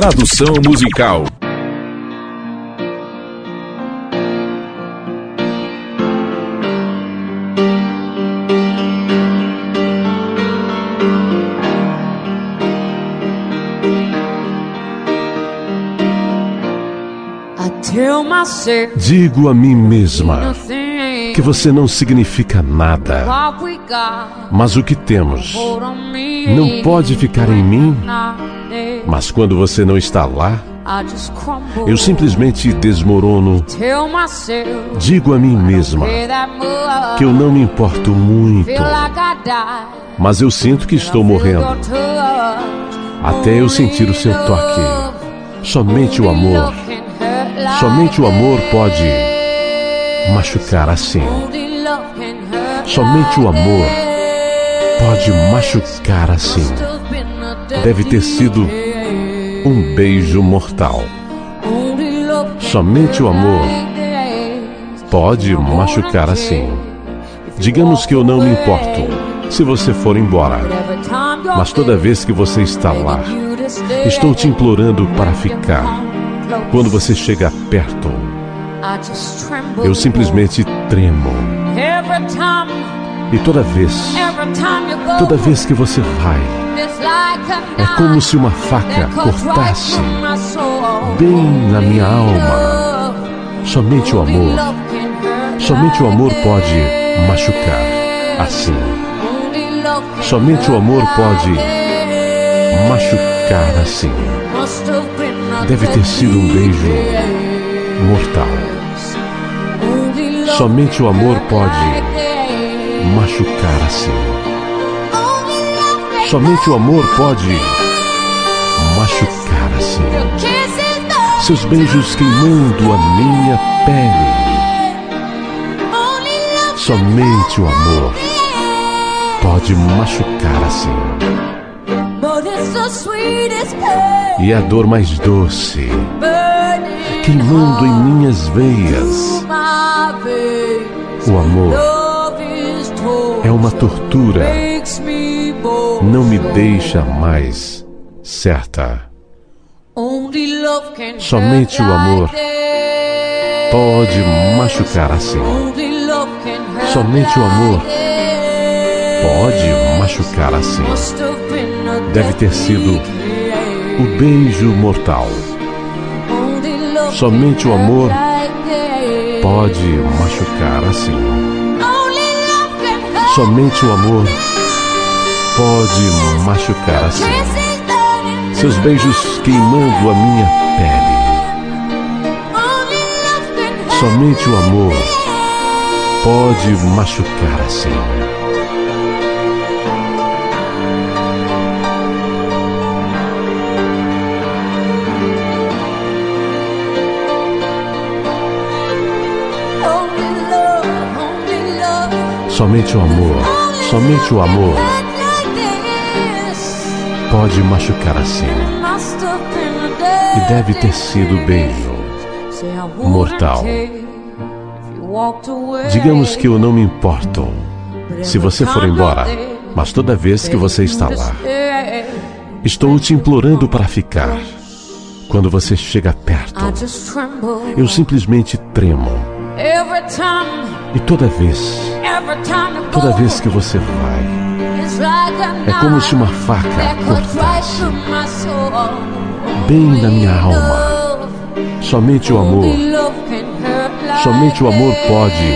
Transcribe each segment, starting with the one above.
Tradução musical. Digo a mim mesma que você não significa nada, mas o que temos não pode ficar em mim. Mas quando você não está lá, eu simplesmente desmorono. Digo a mim mesma que eu não me importo muito, mas eu sinto que estou morrendo. Até eu sentir o seu toque. Somente o amor Somente o amor pode machucar assim. Somente o amor pode machucar assim. Deve ter sido um beijo mortal. Somente o amor pode machucar assim. Digamos que eu não me importo se você for embora, mas toda vez que você está lá, estou te implorando para ficar. Quando você chega perto, eu simplesmente tremo. E toda vez, toda vez que você vai, é como se uma faca cortasse bem na minha alma. Somente o amor, somente o amor pode machucar assim. Somente o amor pode machucar assim. Deve ter sido um beijo mortal. Somente o amor pode machucar assim. Somente o amor pode machucar assim. Seus beijos queimando a minha pele. Somente o amor pode machucar assim e a dor mais doce, queimando em minhas veias. O amor é uma tortura, não me deixa mais certa. Somente o amor pode machucar assim. Somente o amor pode machucar assim. Deve ter sido o beijo mortal. Somente o amor pode machucar assim. Somente o amor pode machucar assim. Seus beijos queimando a minha pele. Somente o amor pode machucar assim. Somente o amor, somente o amor pode machucar assim. E deve ter sido beijo mortal. Digamos que eu não me importo se você for embora, mas toda vez que você está lá, estou te implorando para ficar. Quando você chega perto, eu simplesmente tremo. E toda vez Toda vez que você vai, é como se uma faca cortasse bem na minha alma. Somente o amor, somente o amor pode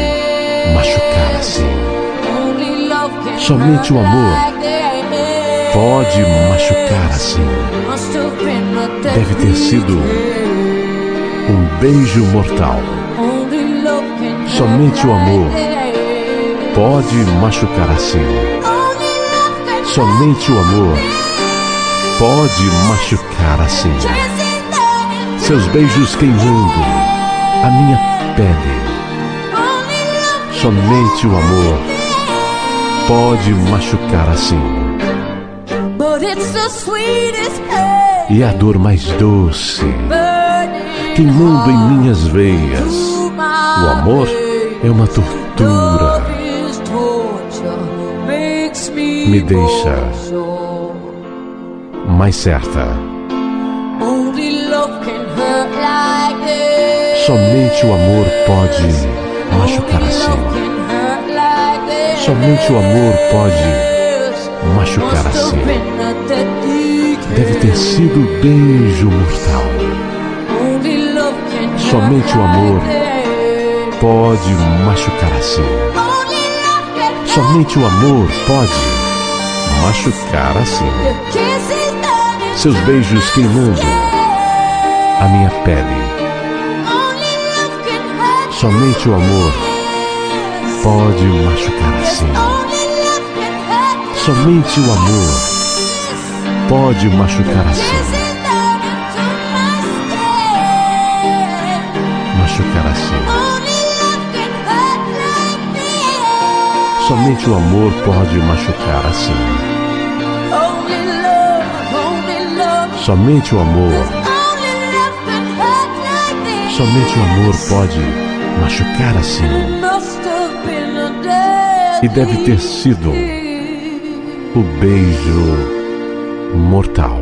machucar assim. Somente o amor pode machucar assim. Deve ter sido um beijo mortal. Somente o amor pode machucar assim. Somente o amor pode machucar assim. Seus beijos queimando a minha pele. Somente o amor pode machucar assim. E a dor mais doce, queimando em minhas veias. O amor é uma tortura me deixa mais certa. Somente o amor pode machucar assim. Somente o amor pode machucar assim. Deve ter sido beijo mortal. Somente o amor pode machucar assim. Somente o amor pode machucar assim. Seus beijos queimando a minha pele. Somente o amor pode machucar assim. Somente o amor pode machucar assim. Machucar assim. Somente o amor pode machucar assim. Somente o amor. Somente o amor pode machucar assim. E deve ter sido o beijo mortal.